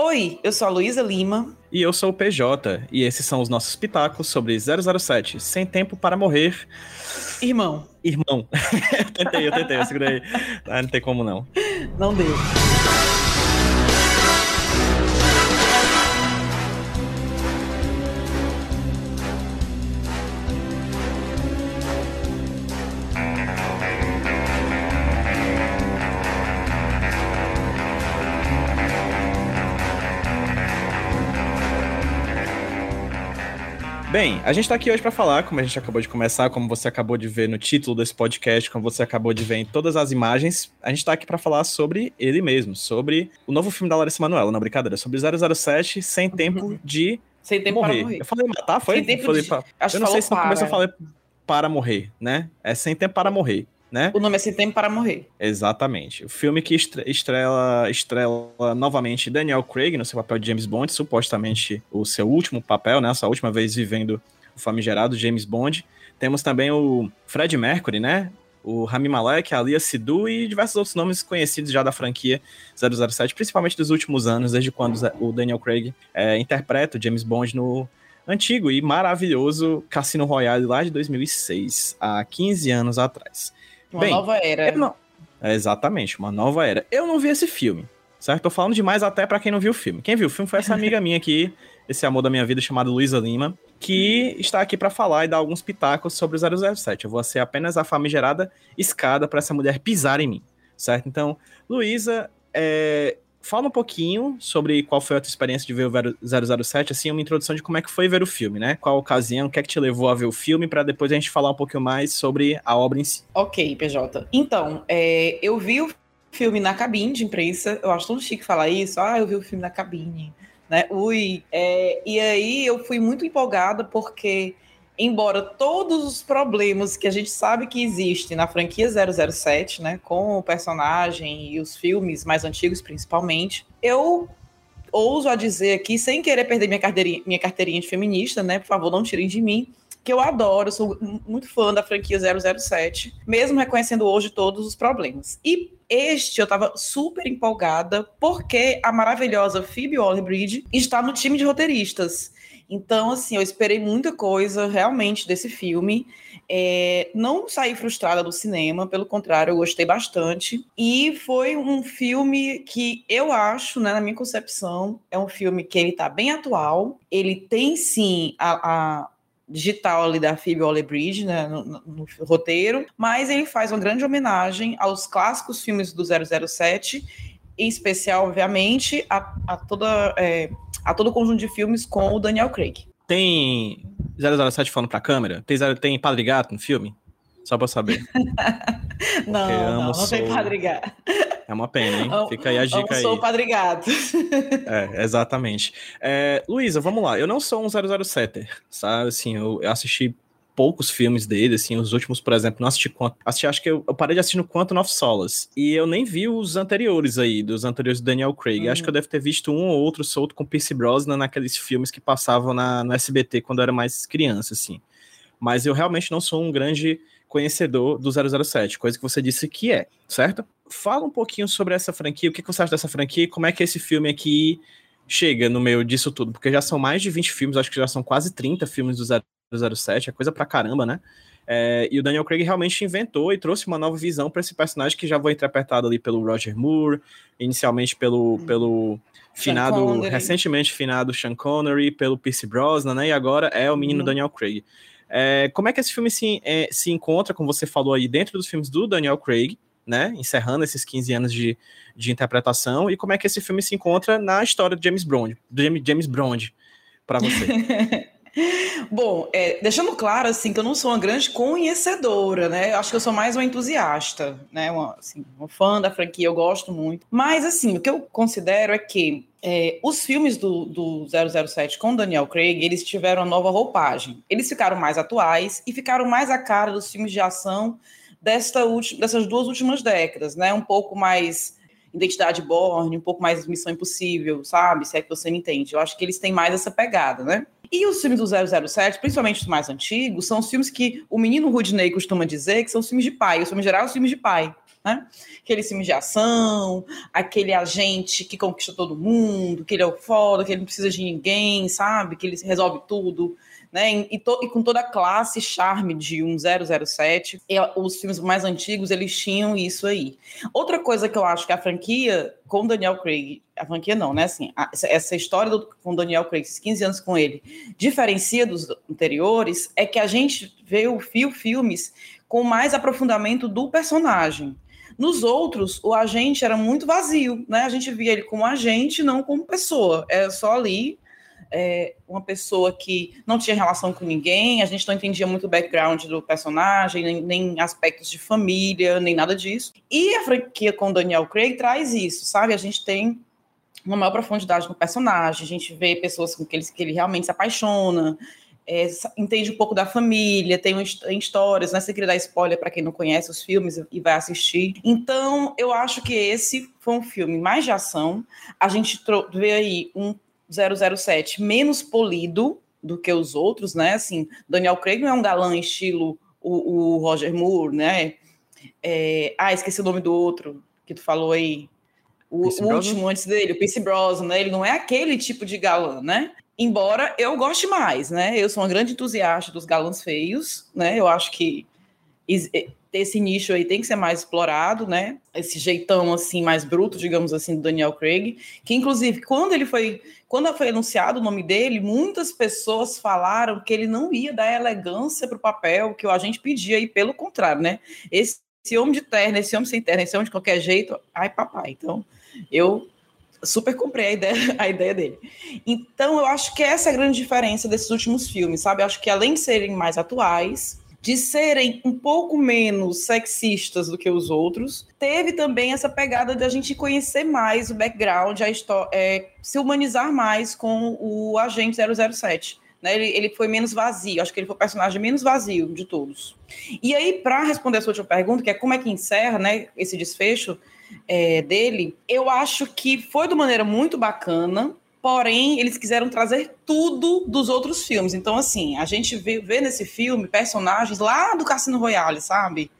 Oi, eu sou a Luísa Lima. E eu sou o PJ, e esses são os nossos pitacos sobre 007, Sem Tempo para Morrer. Irmão. Irmão. eu tentei, eu tentei, eu segurei. Ah, não tem como não. Não deu. Bem, a gente tá aqui hoje para falar, como a gente acabou de começar, como você acabou de ver no título desse podcast, como você acabou de ver em todas as imagens, a gente tá aqui para falar sobre ele mesmo, sobre o novo filme da Larissa Manoela, não brincadeira, sobre 007 sem tempo uhum. de sem tempo morrer. para morrer. Eu falei matar, foi? Sem tempo falei, de... pra... Eu não sei se no começo eu falei para morrer, né? É sem tempo para morrer. Né? O nome é Sem Tempo para Morrer. Exatamente. O filme que estrela, estrela novamente Daniel Craig no seu papel de James Bond, supostamente o seu último papel, né? Sua última vez vivendo o famigerado James Bond. Temos também o Fred Mercury, né? O Rami Malek, a Lia Sidhu e diversos outros nomes conhecidos já da franquia 007, principalmente dos últimos anos, desde quando o Daniel Craig é, interpreta o James Bond no antigo e maravilhoso Cassino Royale lá de 2006, há 15 anos atrás. Uma Bem, nova era. Não... É exatamente, uma nova era. Eu não vi esse filme, certo? Tô falando demais até para quem não viu o filme. Quem viu o filme foi essa amiga minha aqui, esse amor da minha vida chamado Luísa Lima, que está aqui para falar e dar alguns pitacos sobre o 007. Eu vou ser apenas a famigerada escada para essa mulher pisar em mim, certo? Então, Luísa, é, fala um pouquinho sobre qual foi a tua experiência de ver o 007, assim, uma introdução de como é que foi ver o filme, né? Qual ocasião, o que é que te levou a ver o filme, para depois a gente falar um pouquinho mais sobre a obra em si. Ok, PJ. Então, é, eu vi o filme na cabine de imprensa, eu acho tão chique falar isso, ah, eu vi o filme na cabine, né? Ui, é, e aí eu fui muito empolgada porque embora todos os problemas que a gente sabe que existem na franquia 007, né, com o personagem e os filmes mais antigos principalmente, eu ouso a dizer aqui, sem querer perder minha carteirinha, minha carteirinha de feminista, né, por favor, não tirem de mim, que eu adoro, sou muito fã da franquia 007, mesmo reconhecendo hoje todos os problemas. E este eu tava super empolgada porque a maravilhosa Phoebe Waller-Bridge está no time de roteiristas. Então, assim, eu esperei muita coisa realmente desse filme. É, não saí frustrada do cinema, pelo contrário, eu gostei bastante. E foi um filme que eu acho, né, na minha concepção, é um filme que ele tá bem atual. Ele tem sim a, a digital ali da Phoebe Waller-Bridge né, no, no, no, roteiro, mas ele faz uma grande homenagem aos clássicos filmes do 007 em especial, obviamente, a, a toda, é, a todo o conjunto de filmes com o Daniel Craig. Tem 007 falando pra câmera? Tem, tem Padre Gato no filme? Só pra saber. não, não, não sou... tem Padre Gato. É uma pena, hein? Fica aí a dica aí. Eu sou o Padre Gato. é, exatamente. É, Luísa, vamos lá. Eu não sou um 007, sabe? Assim, eu, eu assisti poucos filmes dele, assim, os últimos, por exemplo, não assisti quanto. Assisti, acho que eu, eu parei de assistir no Quantum of Solace. E eu nem vi os anteriores aí, dos anteriores do Daniel Craig. Hum. Acho que eu devo ter visto um ou outro solto com Pierce Brosnan naqueles filmes que passavam na, no SBT quando eu era mais criança, assim. Mas eu realmente não sou um grande conhecedor do 007, coisa que você disse que é, certo? Fala um pouquinho sobre essa franquia, o que você acha dessa franquia e como é que esse filme aqui chega no meio disso tudo, porque já são mais de 20 filmes, acho que já são quase 30 filmes do 007, é coisa pra caramba, né? É, e o Daniel Craig realmente inventou e trouxe uma nova visão para esse personagem que já foi interpretado ali pelo Roger Moore, inicialmente pelo, hum. pelo finado, recentemente finado Sean Connery, pelo Pierce Brosnan, né? E agora é o menino hum. Daniel Craig. É, como é que esse filme se, é, se encontra, como você falou aí, dentro dos filmes do Daniel Craig, né? Encerrando esses 15 anos de, de interpretação, e como é que esse filme se encontra na história de James Bond, do James Bond, para você? Bom, é, deixando claro assim que eu não sou uma grande conhecedora, né? Acho que eu sou mais uma entusiasta, né? Uma, assim, uma fã da franquia, eu gosto muito. Mas assim, o que eu considero é que é, os filmes do, do 007 com Daniel Craig, eles tiveram uma nova roupagem. Eles ficaram mais atuais e ficaram mais a cara dos filmes de ação desta dessas duas últimas décadas, né? Um pouco mais Identidade Borne, um pouco mais Missão Impossível, sabe? Se é que você me entende. Eu acho que eles têm mais essa pegada, né? E os filmes do 007, principalmente os mais antigos, são os filmes que o menino Rudney costuma dizer que são os filmes de pai, os filmes gerais, os filmes de pai. né? Aquele filme de ação, aquele agente que conquista todo mundo, que ele é o foda, que ele não precisa de ninguém, sabe? Que ele resolve tudo né? E, to, e, com toda a classe charme de um 007. E os filmes mais antigos, eles tinham isso aí. Outra coisa que eu acho que a franquia com Daniel Craig, a franquia não, né? Assim, a, essa história do, com Daniel Craig, esses 15 anos com ele, diferencia dos anteriores, é que a gente vê o fio filmes com mais aprofundamento do personagem. Nos outros, o agente era muito vazio, né? A gente via ele como agente, não como pessoa. É só ali é, uma pessoa que não tinha relação com ninguém, a gente não entendia muito o background do personagem, nem, nem aspectos de família, nem nada disso. E a franquia com Daniel Craig traz isso, sabe? A gente tem uma maior profundidade no personagem, a gente vê pessoas com que ele, que ele realmente se apaixona, é, entende um pouco da família, tem, tem histórias, né? Você queria dar spoiler para quem não conhece os filmes e vai assistir. Então, eu acho que esse foi um filme mais de ação. A gente vê aí um 007 menos polido do que os outros, né? Assim, Daniel Craig não é um galã estilo o, o Roger Moore, né? É, ah, esqueci o nome do outro que tu falou aí. O, último antes dele, o Pierce Brosnan, né? Ele não é aquele tipo de galã, né? Embora eu goste mais, né? Eu sou uma grande entusiasta dos galãs feios, né? Eu acho que esse nicho aí tem que ser mais explorado, né? Esse jeitão assim mais bruto, digamos assim, do Daniel Craig, que inclusive quando ele foi, quando foi anunciado o nome dele, muitas pessoas falaram que ele não ia dar elegância para o papel que o agente pedia e pelo contrário, né? Esse, esse homem de terno, esse homem sem terno, esse homem de qualquer jeito, ai papai. Então, eu super comprei a ideia, a ideia dele. Então, eu acho que essa é a grande diferença desses últimos filmes, sabe? Eu acho que além de serem mais atuais, de serem um pouco menos sexistas do que os outros, teve também essa pegada de a gente conhecer mais o background, a é, se humanizar mais com o agente 007. Né? Ele, ele foi menos vazio, acho que ele foi o personagem menos vazio de todos. E aí, para responder a sua última pergunta, que é como é que encerra né, esse desfecho é, dele, eu acho que foi de maneira muito bacana, Porém, eles quiseram trazer tudo dos outros filmes. Então, assim, a gente vê, vê nesse filme personagens lá do Cassino Royale, sabe?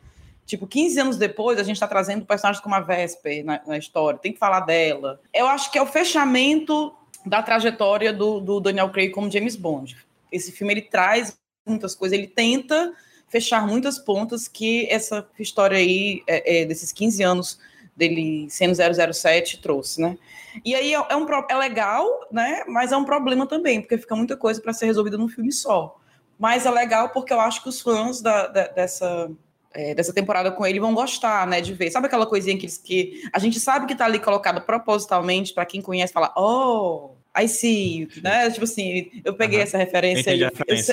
Tipo, 15 anos depois, a gente está trazendo personagens como a Vesper na, na, história, tem que falar dela. Eu acho que é o fechamento da trajetória do, do, Daniel Craig como James Bond. Esse filme, ele traz muitas coisas, ele tenta fechar muitas pontas que essa história aí, é, é, desses 15 anos dele sendo 007 trouxe, né? E aí é, é, um, é legal, né? Mas é um problema também, porque fica muita coisa para ser resolvida num filme só. Mas é legal porque eu acho que os fãs da, da, dessa, é, dessa temporada com ele vão gostar, né? De ver. Sabe aquela coisinha que, que a gente sabe que tá ali colocado propositalmente para quem conhece falar, oh, I see, né? Tipo assim, eu peguei uhum. essa referência aí. Eu,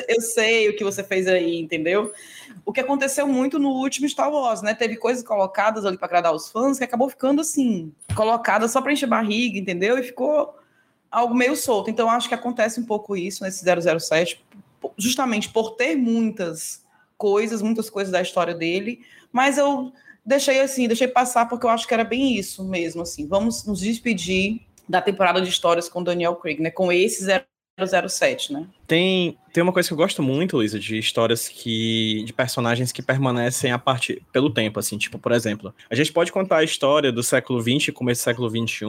eu, sei o que você fez aí, entendeu? O que aconteceu muito no último Star Wars, né? Teve coisas colocadas ali para agradar os fãs que acabou ficando assim, colocada só para encher barriga, entendeu? E ficou algo meio solto. Então, acho que acontece um pouco isso nesse 007, justamente por ter muitas coisas, muitas coisas da história dele, mas eu deixei assim, deixei passar porque eu acho que era bem isso mesmo, assim. Vamos nos despedir da temporada de histórias com Daniel Craig, né? Com esse 007, né? Tem, tem uma coisa que eu gosto muito, Luísa, de histórias que. de personagens que permanecem a partir pelo tempo, assim, tipo, por exemplo, a gente pode contar a história do século XX, começo do século XXI,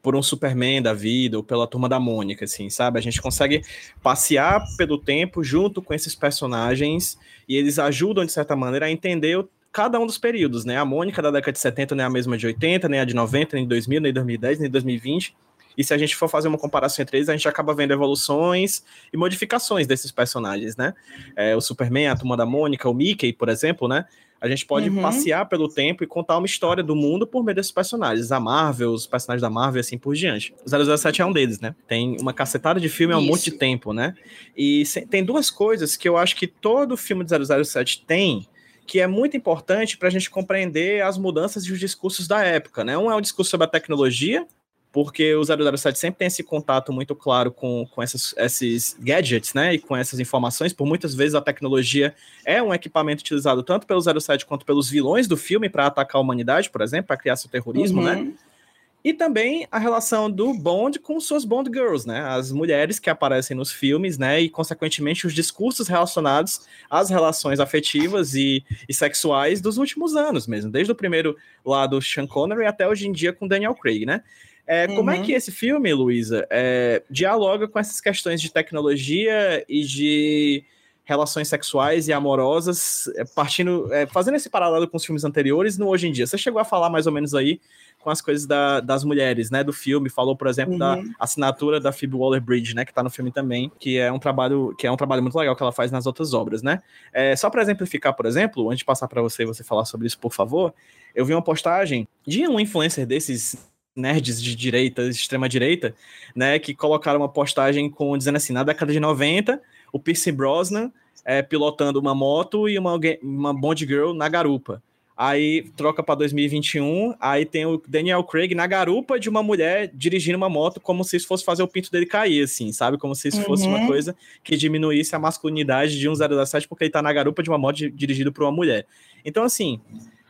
por um Superman da vida, ou pela turma da Mônica, assim, sabe? A gente consegue passear pelo tempo junto com esses personagens e eles ajudam, de certa maneira, a entender cada um dos períodos, né? A Mônica da década de 70 não é a mesma de 80, nem a de 90, nem de 2000, nem de 2010, nem de 2020. E se a gente for fazer uma comparação entre eles, a gente acaba vendo evoluções e modificações desses personagens, né? É, o Superman, a Turma da Mônica, o Mickey, por exemplo, né? A gente pode uhum. passear pelo tempo e contar uma história do mundo por meio desses personagens. A Marvel, os personagens da Marvel e assim por diante. O 007 é um deles, né? Tem uma cacetada de filme há um monte de tempo, né? E tem duas coisas que eu acho que todo filme de 007 tem que é muito importante para a gente compreender as mudanças e os discursos da época. Né? Um é o discurso sobre a tecnologia, porque o 007 sempre tem esse contato muito claro com, com essas, esses gadgets, né, e com essas informações, por muitas vezes a tecnologia é um equipamento utilizado tanto pelo 07 quanto pelos vilões do filme para atacar a humanidade, por exemplo, para criar seu terrorismo, né? uhum. né? E também a relação do Bond com suas Bond Girls, né? As mulheres que aparecem nos filmes, né? E, consequentemente, os discursos relacionados às relações afetivas e, e sexuais dos últimos anos mesmo. Desde o primeiro lá do Sean Connery até hoje em dia com Daniel Craig, né? É, uhum. Como é que uhum. esse filme, Luísa, é, dialoga com essas questões de tecnologia e de relações sexuais e amorosas, é, partindo, é, fazendo esse paralelo com os filmes anteriores no hoje em dia? Você chegou a falar mais ou menos aí com as coisas da, das mulheres, né, do filme, falou, por exemplo, uhum. da assinatura da Phoebe Waller-Bridge, né, que tá no filme também, que é um trabalho que é um trabalho muito legal que ela faz nas outras obras, né? É, só para exemplificar, por exemplo, antes de passar para você você falar sobre isso, por favor, eu vi uma postagem de um influencer desses nerds de direita, extrema direita, né, que colocaram uma postagem com dizendo assim, na década de 90, o Pierce Brosnan é, pilotando uma moto e uma, uma Bond Girl na garupa. Aí troca para 2021, aí tem o Daniel Craig na garupa de uma mulher dirigindo uma moto como se isso fosse fazer o pinto dele cair, assim, sabe? Como se isso uhum. fosse uma uhum. coisa que diminuísse a masculinidade de um 017 porque ele tá na garupa de uma moto dirigido por uma mulher. Então, assim,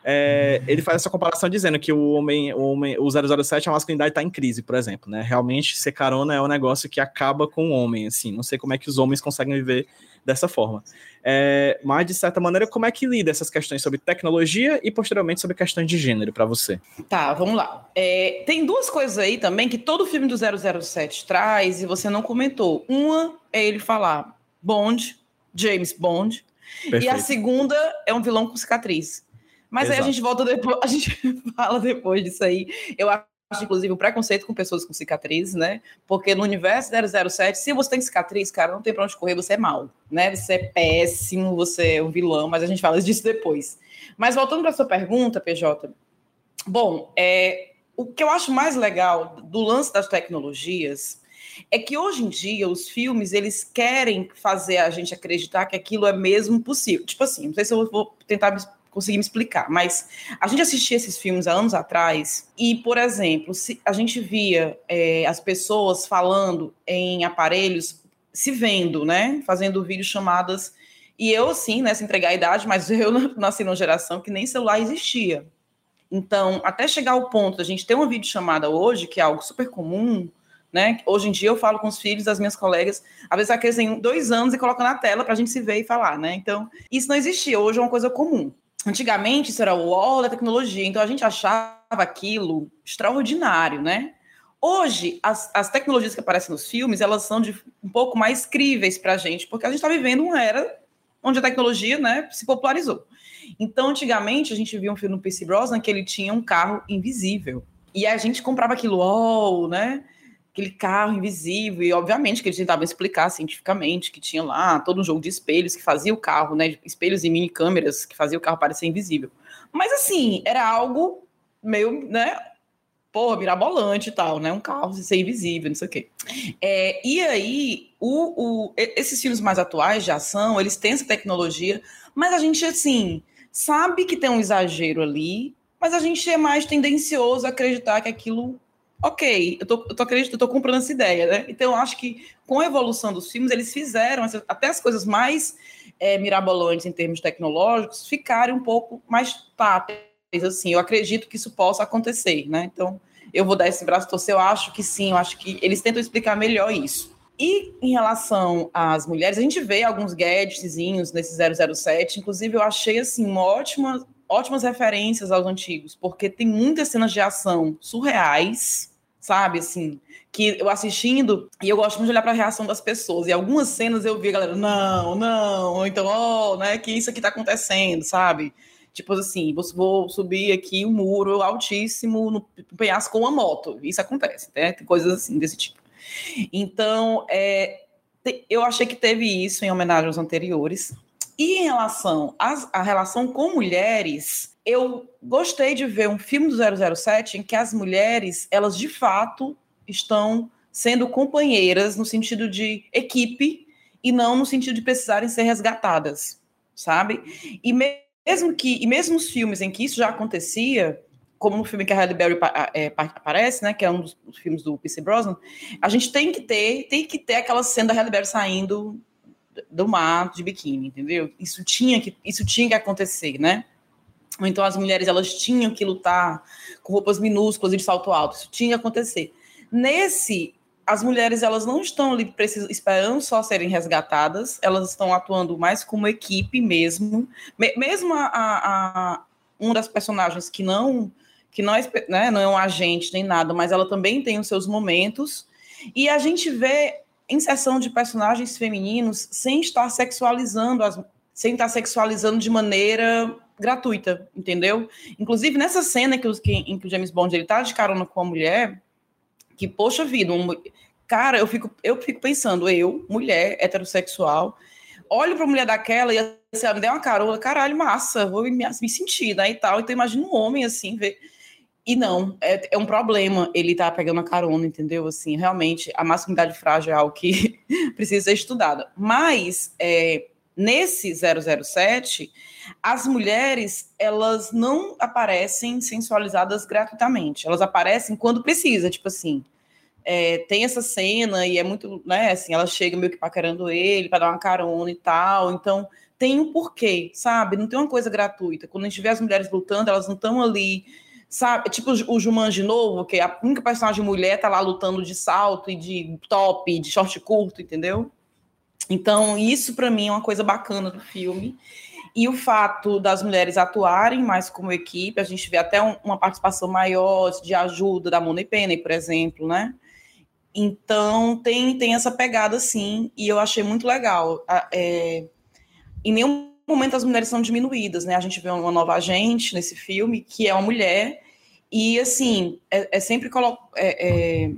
é, ele faz essa comparação dizendo que o homem, o, homem, o 007, a masculinidade está em crise, por exemplo, né? Realmente, ser carona é um negócio que acaba com o homem, assim. Não sei como é que os homens conseguem viver dessa forma. É, mas, de certa maneira, como é que lida essas questões sobre tecnologia e, posteriormente, sobre questões de gênero para você? Tá, vamos lá. É, tem duas coisas aí também que todo filme do 007 traz e você não comentou. Uma é ele falar Bond, James Bond, Perfeito. e a segunda é um vilão com cicatriz. Mas Exato. aí a gente volta depois, a gente fala depois disso aí. Eu acho, inclusive, o preconceito com pessoas com cicatrizes, né? Porque no universo 007, se você tem cicatriz, cara, não tem pra onde correr, você é mal, né? Você é péssimo, você é um vilão, mas a gente fala disso depois. Mas voltando para sua pergunta, PJ, bom, é, o que eu acho mais legal do lance das tecnologias é que hoje em dia os filmes eles querem fazer a gente acreditar que aquilo é mesmo possível. Tipo assim, não sei se eu vou tentar conseguir me explicar. Mas a gente assistia esses filmes há anos atrás e, por exemplo, se a gente via é, as pessoas falando em aparelhos, se vendo, né? Fazendo videochamadas. E eu, assim, né, se entregar a idade, mas eu nasci numa geração que nem celular existia. Então, até chegar ao ponto da gente ter uma videochamada hoje, que é algo super comum, né? Hoje em dia eu falo com os filhos das minhas colegas, às vezes aqueles têm dois anos e colocam na tela para a gente se ver e falar, né? Então, isso não existia, hoje é uma coisa comum. Antigamente isso era o wall da tecnologia, então a gente achava aquilo extraordinário, né? Hoje, as, as tecnologias que aparecem nos filmes, elas são de, um pouco mais críveis para a gente, porque a gente está vivendo uma era onde a tecnologia né, se popularizou. Então, antigamente, a gente via um filme no PC Brosnan que ele tinha um carro invisível. E a gente comprava aquilo, oh, né? Aquele carro invisível, e obviamente que eles tentavam explicar cientificamente que tinha lá todo um jogo de espelhos que fazia o carro, né, espelhos e mini câmeras que fazia o carro parecer invisível. Mas assim, era algo meio, né, porra, mirabolante e tal, né, um carro ser invisível, não sei o quê. É, e aí, o, o, esses filmes mais atuais de ação, eles têm essa tecnologia, mas a gente, assim, sabe que tem um exagero ali, mas a gente é mais tendencioso a acreditar que aquilo ok, eu tô, eu tô acreditando, eu tô comprando essa ideia, né? Então, eu acho que com a evolução dos filmes, eles fizeram até as coisas mais é, mirabolantes em termos tecnológicos ficarem um pouco mais táteis, assim. Eu acredito que isso possa acontecer, né? Então, eu vou dar esse braço torcer, eu acho que sim, eu acho que eles tentam explicar melhor isso. E em relação às mulheres, a gente vê alguns gadgetzinhos nesse 007, inclusive eu achei, assim, uma ótima ótimas referências aos antigos, porque tem muitas cenas de ação surreais, sabe? Assim, que eu assistindo, e eu gosto muito de olhar para a reação das pessoas. E algumas cenas eu vi a galera, não, não, então, ó, oh, né, que isso aqui tá acontecendo, sabe? Tipo assim, vou subir aqui um muro altíssimo no penhasco com uma moto. Isso acontece, né? Tem coisas assim desse tipo. Então, é, eu achei que teve isso em homenagem aos anteriores. E em relação à relação com mulheres, eu gostei de ver um filme do 007 em que as mulheres, elas de fato estão sendo companheiras no sentido de equipe e não no sentido de precisarem ser resgatadas, sabe? E mesmo que e mesmo os filmes em que isso já acontecia, como no filme que a Halle Berry é, aparece, né, que é um dos, filmes do P.C. Brosnan, a gente tem que ter, tem que ter aquela cena da Halle Berry saindo do mar de biquíni, entendeu? Isso tinha que, isso tinha que acontecer, né? Então as mulheres elas tinham que lutar com roupas minúsculas e de salto alto. Isso tinha que acontecer. Nesse, as mulheres elas não estão ali precisam, esperando só serem resgatadas, elas estão atuando mais como equipe mesmo. mesmo a, a, a uma das personagens que não que não é, né, não é um agente nem nada, mas ela também tem os seus momentos. E a gente vê inserção de personagens femininos sem estar sexualizando as, sem estar sexualizando de maneira gratuita, entendeu? Inclusive nessa cena que, que, em que o James Bond ele tá de carona com a mulher, que poxa vida, um, cara, eu fico eu fico pensando, eu, mulher heterossexual, olho para mulher daquela e assim, me der uma carona, caralho, massa, vou me, me sentir, né, e tal. Então imagina um homem assim, ver e não, é, é, um problema ele tá pegando a carona, entendeu? Assim, realmente, a masculinidade frágil é algo que precisa ser estudada. Mas, é, nesse 007, as mulheres, elas não aparecem sensualizadas gratuitamente. Elas aparecem quando precisa, tipo assim, é, tem essa cena e é muito, né, assim, ela chega meio que paquerando ele para dar uma carona e tal, então tem um porquê, sabe? Não tem uma coisa gratuita. Quando a gente vê as mulheres lutando, elas não estão ali sabe? Tipo o Jumanji novo, que a única personagem mulher tá lá lutando de salto e de top, de short curto, entendeu? Então, isso para mim é uma coisa bacana do filme. E o fato das mulheres atuarem mais como equipe, a gente vê até um, uma participação maior de ajuda da Money Penny, por exemplo, né? Então, tem, tem essa pegada, sim, e eu achei muito legal. É, em nenhum momento as mulheres são diminuídas, né? A gente vê uma nova agente nesse filme, que é uma mulher, e, assim, é, é sempre colocado. É, é,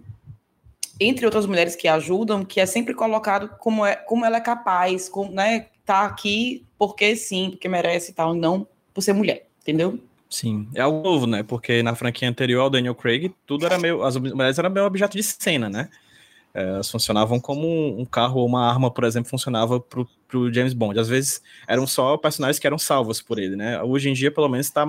entre outras mulheres que ajudam, que é sempre colocado como, é, como ela é capaz, como, né? Tá aqui porque sim, porque merece e tal, não por ser mulher, entendeu? Sim, é algo novo, né? Porque na franquia anterior ao Daniel Craig, tudo era meio. As mulheres eram meio objeto de cena, né? É, elas funcionavam como um carro ou uma arma, por exemplo, funcionava pro, pro James Bond. Às vezes eram só personagens que eram salvos por ele, né? Hoje em dia, pelo menos, tá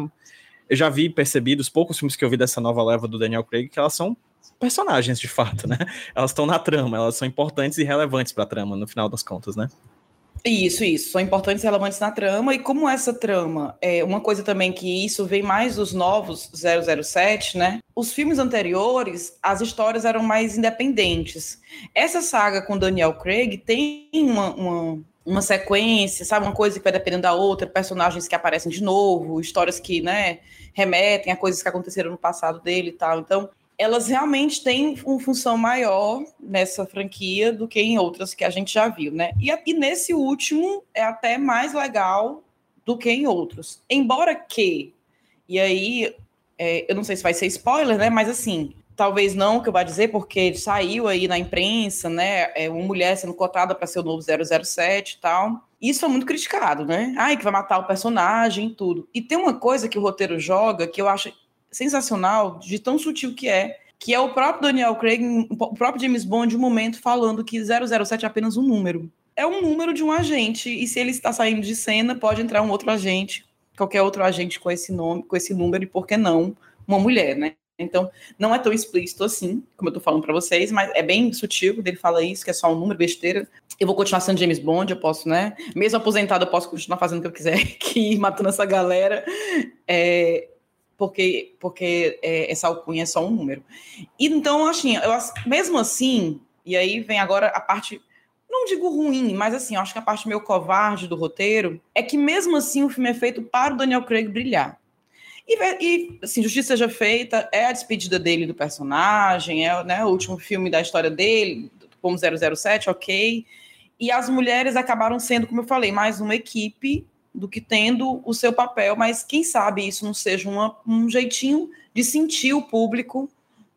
eu já vi percebido, os poucos filmes que eu vi dessa nova leva do Daniel Craig, que elas são personagens de fato, né? Elas estão na trama, elas são importantes e relevantes para a trama, no final das contas, né? Isso, isso, são importantes e relevantes na trama, e como essa trama é uma coisa também que isso vem mais dos novos 007, né? Os filmes anteriores, as histórias eram mais independentes. Essa saga com Daniel Craig tem uma, uma uma sequência, sabe? Uma coisa que vai dependendo da outra, personagens que aparecem de novo, histórias que, né, remetem a coisas que aconteceram no passado dele e tal. Então, elas realmente têm uma função maior nessa franquia do que em outras que a gente já viu, né? E, e nesse último é até mais legal do que em outros. Embora que, e aí, é, eu não sei se vai ser spoiler, né? Mas assim, talvez não que eu vá dizer, porque saiu aí na imprensa, né, é uma mulher sendo cotada para ser o novo 007 e tal. Isso é muito criticado, né? Ai, que vai matar o personagem e tudo. E tem uma coisa que o roteiro joga que eu acho sensacional, de tão sutil que é, que é o próprio Daniel Craig, o próprio James Bond, um momento falando que 007 é apenas um número. É um número de um agente, e se ele está saindo de cena, pode entrar um outro agente, qualquer outro agente com esse nome, com esse número, e por que não uma mulher, né? Então, não é tão explícito assim, como eu tô falando para vocês, mas é bem sutil ele fala isso, que é só um número, besteira. Eu vou continuar sendo James Bond, eu posso, né? Mesmo aposentado, eu posso continuar fazendo o que eu quiser, que ir matando essa galera, é, porque, porque é, essa alcunha é só um número. Então, assim, eu, mesmo assim, e aí vem agora a parte não digo ruim, mas assim, acho que a parte meio covarde do roteiro é que mesmo assim o filme é feito para o Daniel Craig brilhar. E, e assim, justiça seja feita, é a despedida dele do personagem, é né, o último filme da história dele, como 007, ok. E as mulheres acabaram sendo, como eu falei, mais uma equipe do que tendo o seu papel, mas quem sabe isso não seja uma, um jeitinho de sentir o público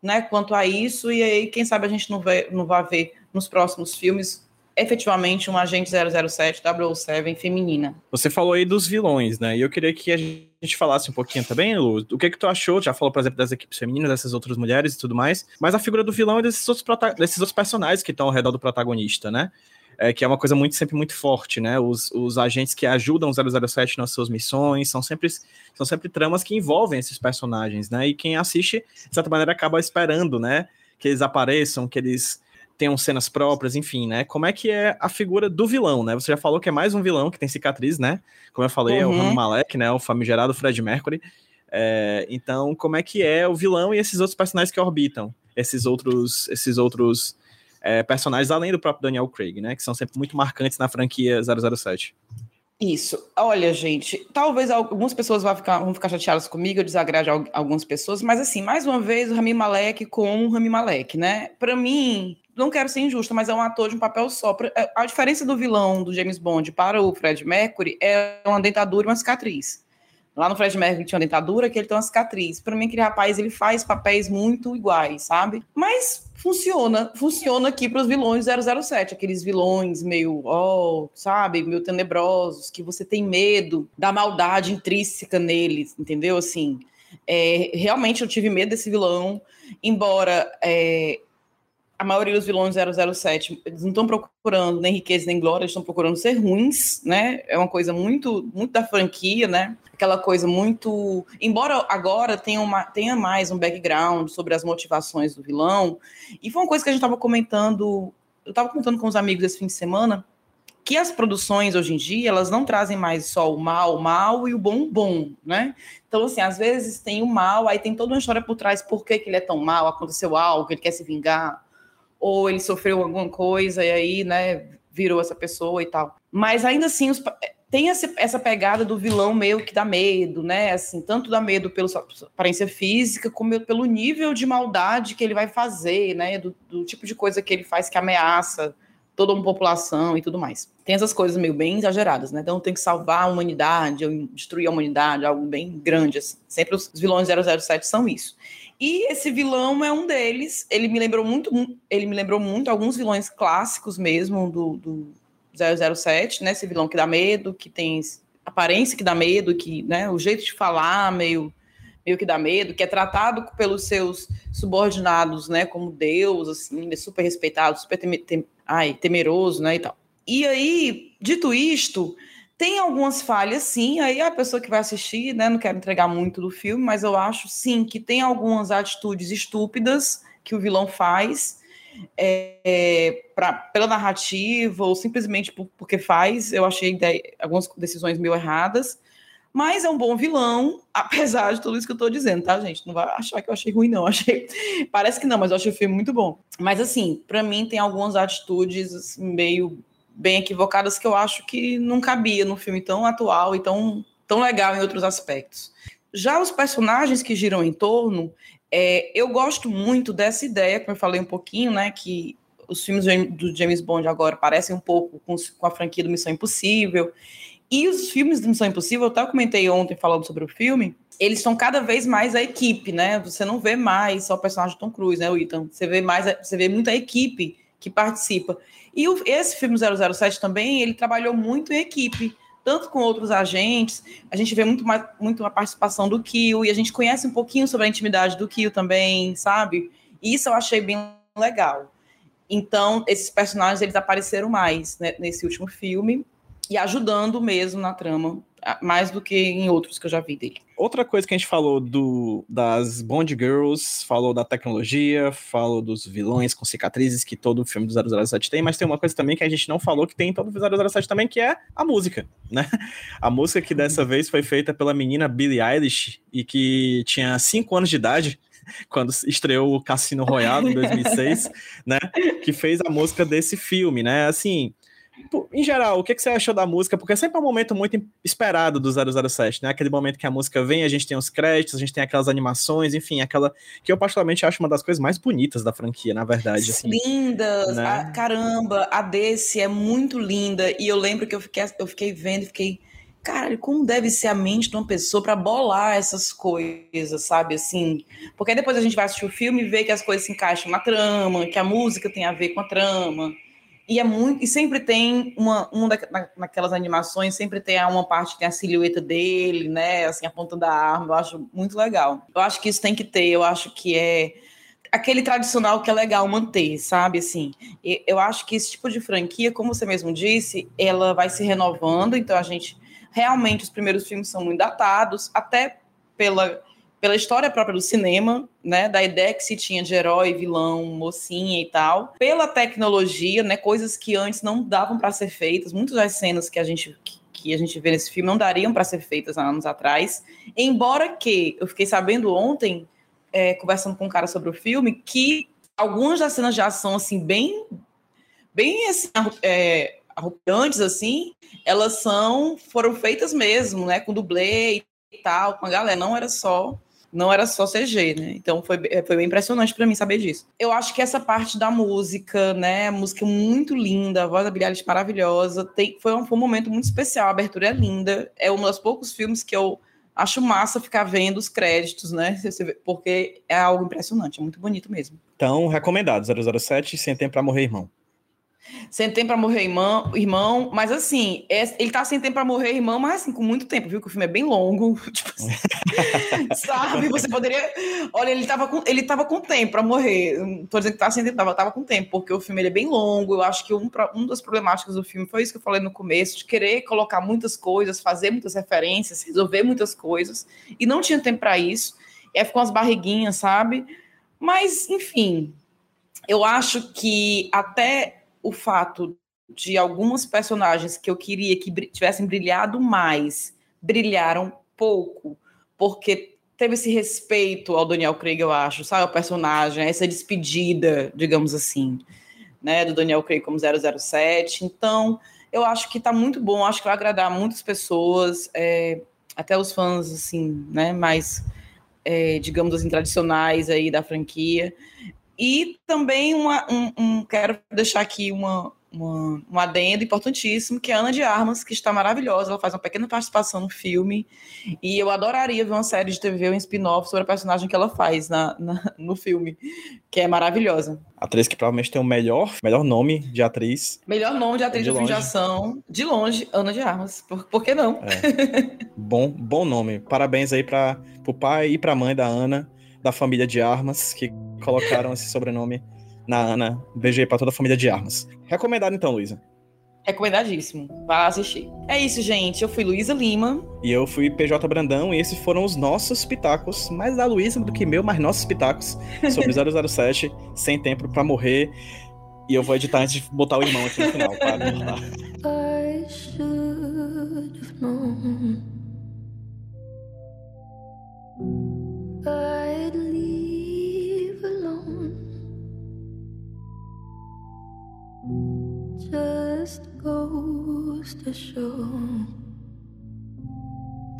né, quanto a isso, e aí, quem sabe a gente não, vê, não vai ver nos próximos filmes efetivamente um agente 007, 007 feminina. Você falou aí dos vilões, né? E eu queria que a gente falasse um pouquinho também, Lu, o que que tu achou? Já falou, por exemplo, das equipes femininas, dessas outras mulheres e tudo mais, mas a figura do vilão e desses outros, desses outros personagens que estão ao redor do protagonista, né? É, que é uma coisa muito sempre muito forte, né? Os, os agentes que ajudam o 007 nas suas missões são sempre, são sempre tramas que envolvem esses personagens, né? E quem assiste, de certa maneira, acaba esperando, né? Que eles apareçam, que eles tenham cenas próprias, enfim, né? Como é que é a figura do vilão, né? Você já falou que é mais um vilão que tem cicatriz, né? Como eu falei, uhum. é o Rami uhum. Malek, né? O famigerado Fred Mercury. É, então, como é que é o vilão e esses outros personagens que orbitam? Esses outros, esses outros é, personagens, além do próprio Daniel Craig, né? Que são sempre muito marcantes na franquia 007. Isso. Olha, gente, talvez algumas pessoas vão ficar, vão ficar chateadas comigo, eu desagrade algumas pessoas, mas assim, mais uma vez, o Rami Malek com o Rami Malek, né? Para mim, não quero ser injusta, mas é um ator de um papel só. É, a diferença do vilão do James Bond para o Fred Mercury é uma dentadura e uma cicatriz. Lá no Fred Mercury tinha uma dentadura, que ele tem uma cicatriz. Para mim, aquele rapaz, ele faz papéis muito iguais, sabe? Mas funciona, funciona aqui para os vilões 007, aqueles vilões meio, oh, sabe, meio tenebrosos, que você tem medo da maldade intrínseca neles, entendeu? Assim, é, realmente eu tive medo desse vilão, embora é, a maioria dos vilões 007, eles não estão procurando nem riqueza nem glória, eles estão procurando ser ruins, né? É uma coisa muito, muito da franquia, né? Aquela coisa muito. Embora agora tenha, uma, tenha mais um background sobre as motivações do vilão, e foi uma coisa que a gente estava comentando, eu estava comentando com os amigos esse fim de semana, que as produções hoje em dia, elas não trazem mais só o mal, o mal e o bom, bom, né? Então, assim, às vezes tem o mal, aí tem toda uma história por trás, por que, que ele é tão mal, aconteceu algo, ele quer se vingar, ou ele sofreu alguma coisa e aí, né, virou essa pessoa e tal. Mas ainda assim, os, tem essa pegada do vilão meio que dá medo, né? Assim, tanto dá medo pela sua aparência física, como pelo nível de maldade que ele vai fazer, né? Do, do tipo de coisa que ele faz que ameaça toda uma população e tudo mais. Tem essas coisas meio bem exageradas, né? Então tem que salvar a humanidade, destruir a humanidade, algo bem grande, assim. Sempre os vilões 007 são isso. E esse vilão é um deles. Ele me lembrou muito, ele me lembrou muito alguns vilões clássicos mesmo do, do 007, né? Esse vilão que dá medo, que tem aparência que dá medo, que, né, o jeito de falar meio meio que dá medo, que é tratado pelos seus subordinados, né, como Deus, assim, é super respeitado, super tem, tem, ai, temeroso, né, e tal. E aí, dito isto, tem algumas falhas, sim. Aí a pessoa que vai assistir, né? Não quero entregar muito do filme, mas eu acho sim que tem algumas atitudes estúpidas que o vilão faz é, pra, pela narrativa ou simplesmente por, porque faz. Eu achei de, algumas decisões meio erradas. Mas é um bom vilão, apesar de tudo isso que eu tô dizendo, tá, gente? Não vai achar que eu achei ruim, não. Achei. Parece que não, mas eu achei o filme muito bom. Mas, assim, para mim tem algumas atitudes assim, meio bem equivocadas que eu acho que não cabia num filme tão atual e tão, tão legal em outros aspectos. Já os personagens que giram em torno, é, eu gosto muito dessa ideia, como eu falei um pouquinho, né, que os filmes do James Bond agora parecem um pouco com, com a franquia do Missão Impossível. E os filmes do Missão Impossível, eu comentei ontem falando sobre o filme, eles estão cada vez mais a equipe, né? Você não vê mais só o personagem Tom Cruise, né, o Ethan? Você vê mais, você vê muita equipe que participa. E o, esse filme 007 também, ele trabalhou muito em equipe, tanto com outros agentes, a gente vê muito, mais, muito a participação do Kill, e a gente conhece um pouquinho sobre a intimidade do Kill também, sabe? E isso eu achei bem legal. Então, esses personagens, eles apareceram mais né, nesse último filme, e ajudando mesmo na trama mais do que em outros que eu já vi dele. Outra coisa que a gente falou do, das Bond Girls, falou da tecnologia, falou dos vilões com cicatrizes que todo filme do 007 tem, mas tem uma coisa também que a gente não falou que tem em todo o 007 também, que é a música, né? A música que dessa vez foi feita pela menina Billie Eilish e que tinha 5 anos de idade, quando estreou o Cassino Royale em 2006, né? Que fez a música desse filme, né? Assim, em geral, o que, que você achou da música? Porque é sempre um momento muito esperado do 007, né? Aquele momento que a música vem, a gente tem os créditos, a gente tem aquelas animações, enfim, aquela que eu particularmente acho uma das coisas mais bonitas da franquia, na verdade. Assim, Lindas! Né? A, caramba, a desse é muito linda. E eu lembro que eu fiquei, eu fiquei vendo, fiquei. Caralho, como deve ser a mente de uma pessoa para bolar essas coisas, sabe? Assim. Porque aí depois a gente vai assistir o filme e vê que as coisas se encaixam na trama, que a música tem a ver com a trama. E é muito, e sempre tem uma, uma da, na, naquelas animações, sempre tem uma parte que tem a silhueta dele, né? Assim, apontando a arma. Eu acho muito legal. Eu acho que isso tem que ter, eu acho que é aquele tradicional que é legal manter, sabe? Assim, eu acho que esse tipo de franquia, como você mesmo disse, ela vai se renovando, então a gente realmente os primeiros filmes são muito datados, até pela pela história própria do cinema, né, da ideia que se tinha de herói, vilão, mocinha e tal, pela tecnologia, né, coisas que antes não davam para ser feitas, muitas das cenas que a gente que a gente vê nesse filme não dariam para ser feitas há anos atrás, embora que eu fiquei sabendo ontem, é, conversando com um cara sobre o filme, que algumas das cenas de ação assim bem bem assim, é, assim, elas são foram feitas mesmo, né, com dublê e tal, com a galera, não era só não era só CG, né? Então foi, foi bem impressionante para mim saber disso. Eu acho que essa parte da música, né? Música é muito linda, a voz da Billie maravilhosa. Tem, foi, um, foi um momento muito especial, a abertura é linda. É um dos poucos filmes que eu acho massa ficar vendo os créditos, né? Porque é algo impressionante, é muito bonito mesmo. Então, recomendado, 007, Sem Tempo para Morrer, Irmão. Sem tempo pra morrer irmão, irmão, mas assim, é, ele tá sem tempo pra morrer irmão, mas assim, com muito tempo, viu? Que o filme é bem longo. Tipo assim, sabe? Você poderia. Olha, ele tava com, ele tava com tempo pra morrer. Não tô dizendo que tá sem tempo, tava, tava com tempo, porque o filme é bem longo. Eu acho que um, um das problemáticas do filme foi isso que eu falei no começo, de querer colocar muitas coisas, fazer muitas referências, resolver muitas coisas, e não tinha tempo para isso. E aí ficou umas barriguinhas, sabe? Mas, enfim, eu acho que até o fato de algumas personagens que eu queria que tivessem brilhado mais, brilharam pouco, porque teve esse respeito ao Daniel Craig, eu acho, sabe? O personagem, essa despedida, digamos assim, né, do Daniel Craig como 007. Então, eu acho que tá muito bom, acho que vai agradar muitas pessoas, é, até os fãs, assim, né, mais, é, digamos assim, tradicionais aí da franquia. E também uma, um, um, quero deixar aqui uma, uma, um adendo importantíssimo, que é a Ana de Armas, que está maravilhosa. Ela faz uma pequena participação no filme. E eu adoraria ver uma série de TV, um spin-off sobre a personagem que ela faz na, na, no filme, que é maravilhosa. Atriz que provavelmente tem o melhor, melhor nome de atriz. Melhor nome de atriz de, de ação. De longe, Ana de Armas. Por, por que não? É. bom, bom nome. Parabéns aí para o pai e para a mãe da Ana da família de armas, que colocaram esse sobrenome na Ana. Um beijo aí pra toda a família de armas. Recomendado então, Luísa. Recomendadíssimo. Vá assistir. É isso, gente. Eu fui Luísa Lima. E eu fui PJ Brandão. E esses foram os nossos pitacos. Mais da Luísa do que meu, mas nossos pitacos. Sobre 007, Sem Tempo para Morrer. E eu vou editar antes de botar o irmão aqui no final. Para I should have known. I'd goes to show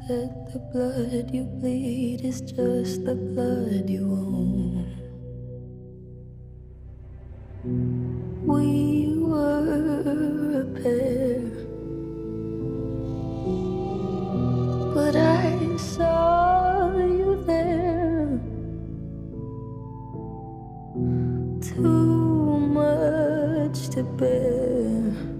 that the blood you bleed is just the blood you own. We were a pair, but I saw you there. too much to bear.